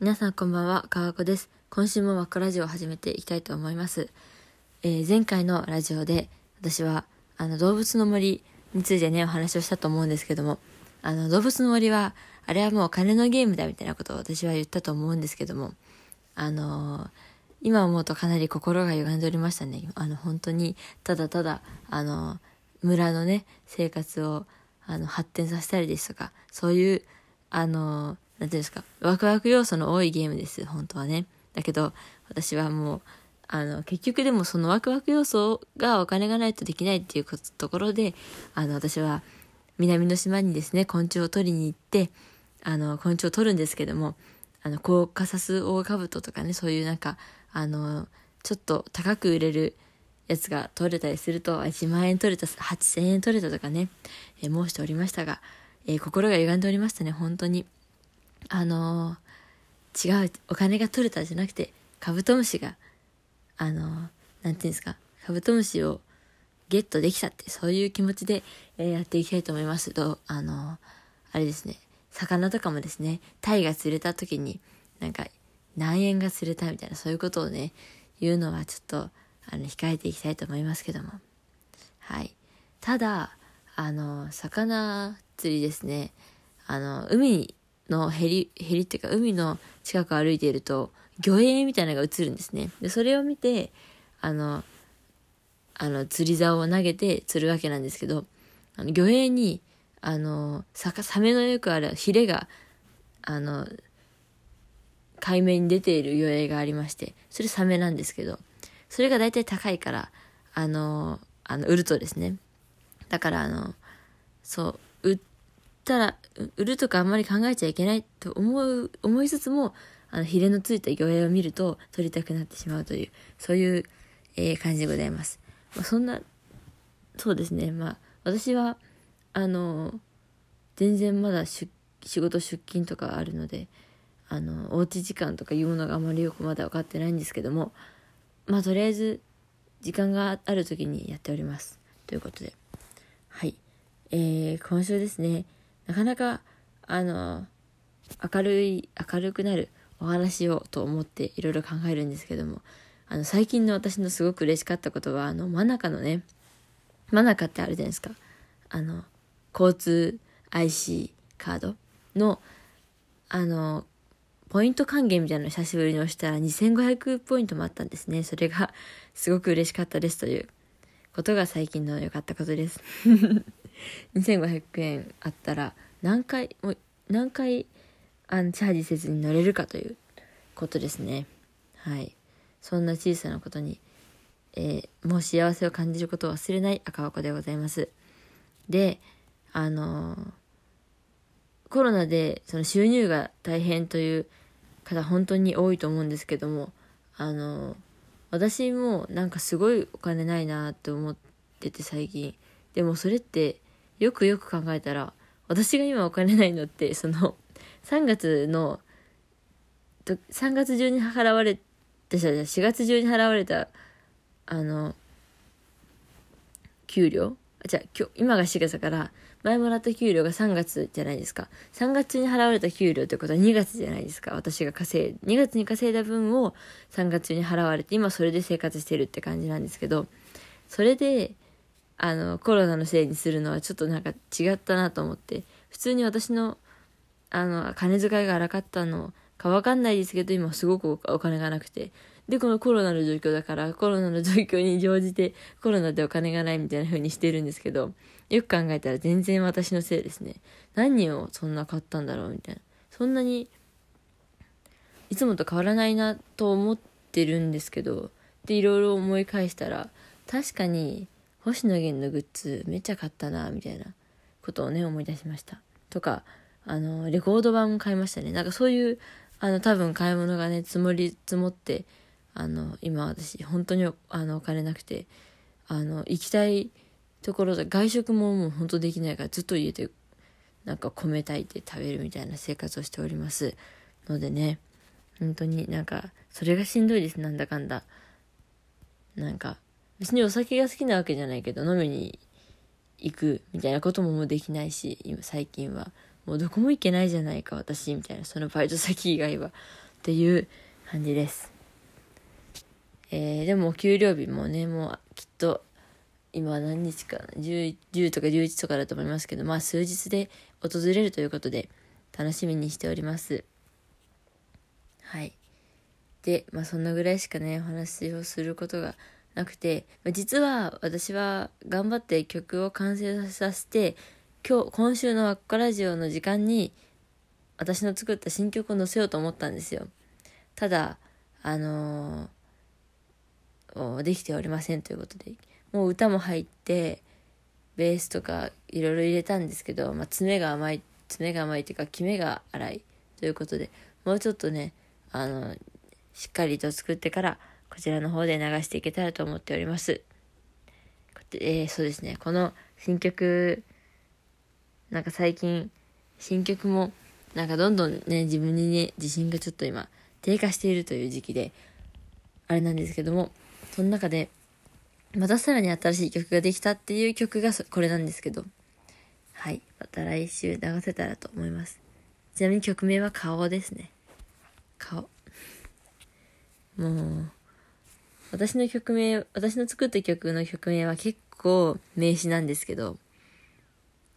皆さんこんばんは、かわこです。今週もワックラジオを始めていきたいと思います。えー、前回のラジオで私はあの動物の森についてね、お話をしたと思うんですけども、あの動物の森は、あれはもう金のゲームだみたいなことを私は言ったと思うんですけども、あのー、今思うとかなり心が歪んでおりましたね。あの本当にただただ、あのー、村のね、生活をあの発展させたりですとか、そういう、あのーなんていうんですか、ワクワク要素の多いゲームです、本当はね。だけど、私はもう、あの、結局でもそのワクワク要素がお金がないとできないっていうところで、あの、私は南の島にですね、昆虫を取りに行って、あの、昆虫を取るんですけども、あの、コーカサスオオカブトとかね、そういうなんか、あの、ちょっと高く売れるやつが取れたりすると、1万円取れた、8000円取れたとかね、え申しておりましたが、え、心が歪んでおりましたね、本当に。あのー、違う、お金が取れたじゃなくて、カブトムシが、あのー、なんていうんですか、カブトムシをゲットできたって、そういう気持ちで、えー、やっていきたいと思いますと、あのー、あれですね、魚とかもですね、タイが釣れた時に、なんか、何円が釣れたみたいな、そういうことをね、言うのはちょっと、あの、控えていきたいと思いますけども。はい。ただ、あの、魚釣りですね、あの、海のヘリ、ヘリっていうか海の近くを歩いていると、魚影みたいなのが映るんですね。で、それを見て、あの、あの、釣り竿を投げて釣るわけなんですけど、あの、魚影に、あの、ササメのよくあるヒレが、あの、海面に出ている魚影がありまして、それサメなんですけど、それが大体高いから、あの、あの、売るとですね。だから、あの、そう、ったら、売るとかあんまり考えちゃいけないと思う、思いつつも、あの、ヒレのついた魚影を見ると撮りたくなってしまうという、そういう、えー、感じでございます。まあ、そんな、そうですね。まあ、私は、あの、全然まだ仕事出勤とかあるので、あの、おうち時間とかいうものがあまりよくまだ分かってないんですけども、まあ、とりあえず、時間がある時にやっております。ということで。はい。えー、今週ですね、なかなか、あの、明るい、明るくなるお話をと思っていろいろ考えるんですけども、あの、最近の私のすごく嬉しかったことは、あの、真中のね、真中ってあるじゃないですか。あの、交通 IC カードの、あの、ポイント還元みたいなのを久しぶりに押したら2500ポイントもあったんですね。それがすごく嬉しかったですということが最近の良かったことです。2500円あったら何回も何回あのチャージせずに乗れるかということですね。はい。そんな小さなことに、えー、もう幸せを感じることを忘れない赤箱でございます。であのー、コロナでその収入が大変という方本当に多いと思うんですけどもあのー、私もなんかすごいお金ないなって思ってて最近。でもそれってよくよく考えたら、私が今お金ないのって、その、3月の、3月中に払われた、4月中に払われた、あの、給料？じゃあ今日、今が4月だから、前もらった給料が3月じゃないですか。3月に払われた給料ってことは2月じゃないですか。私が稼い、2月に稼いだ分を3月に払われて、今それで生活してるって感じなんですけど、それで、あの、コロナのせいにするのはちょっとなんか違ったなと思って、普通に私の、あの、金遣いが荒かったのかわかんないですけど、今すごくお金がなくて。で、このコロナの状況だから、コロナの状況に乗じて、コロナでお金がないみたいな風にしてるんですけど、よく考えたら全然私のせいですね。何をそんな買ったんだろうみたいな。そんなに、いつもと変わらないなと思ってるんですけど、で、いろいろ思い返したら、確かに、星野源のグッズめっちゃ買ったなみたいなことをね思い出しました。とかあのレコード版も買いましたね。なんかそういうあの多分買い物がね積もり積もってあの今私本当にあのお金なくてあの行きたいところで外食ももう本当できないからずっと家でなんか米炊いて食べるみたいな生活をしておりますのでね。本当になんかそれがしんどいです。なんだかんだ。なんか別にお酒が好きなわけじゃないけど、飲みに行くみたいなことももうできないし、今最近は。もうどこも行けないじゃないか、私、みたいな。そのバイト先以外は。っていう感じです。えー、でも給料日もね、もうきっと今何日か 10, 10とか11とかだと思いますけど、まあ数日で訪れるということで楽しみにしております。はい。で、まあそんなぐらいしかね、お話をすることがなくて、実は私は頑張って曲を完成させて、今日、今週のワッカラジオの時間に私の作った新曲を載せようと思ったんですよ。ただ、あのー、できておりませんということで、もう歌も入って、ベースとかいろいろ入れたんですけど、まあ、爪が甘い、爪が甘いというか、キメが粗いということで、もうちょっとね、あの、しっかりと作ってから、こちらの方で流していけたらと思っております。えー、そうですね、この新曲、なんか最近、新曲も、なんかどんどんね、自分にね、自信がちょっと今、低下しているという時期で、あれなんですけども、その中で、またさらに新しい曲ができたっていう曲がこれなんですけど、はい。また来週流せたらと思います。ちなみに曲名は顔ですね。顔。もう、私の曲名、私の作った曲の曲名は結構名詞なんですけど、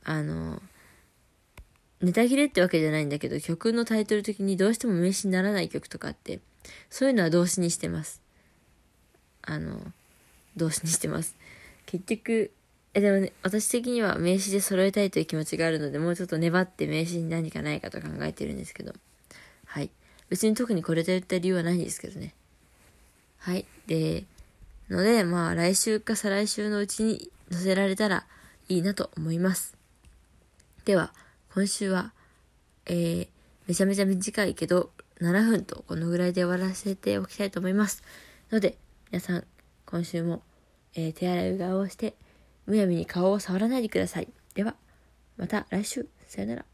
あの、ネタ切れってわけじゃないんだけど、曲のタイトル的にどうしても名詞にならない曲とかって、そういうのは動詞にしてます。あの、動詞にしてます。結局、え、でもね、私的には名詞で揃えたいという気持ちがあるので、もうちょっと粘って名詞に何かないかと考えてるんですけど。はい。別に特にこれといった理由はないんですけどね。はい。で、ので、まあ来週か再来週のうちに載せられたらいいなと思います。では、今週は、えー、めちゃめちゃ短いけど、7分とこのぐらいで終わらせておきたいと思います。ので、皆さん、今週も、えー、手洗いうがいをして、むやみに顔を触らないでください。では、また来週。さよなら。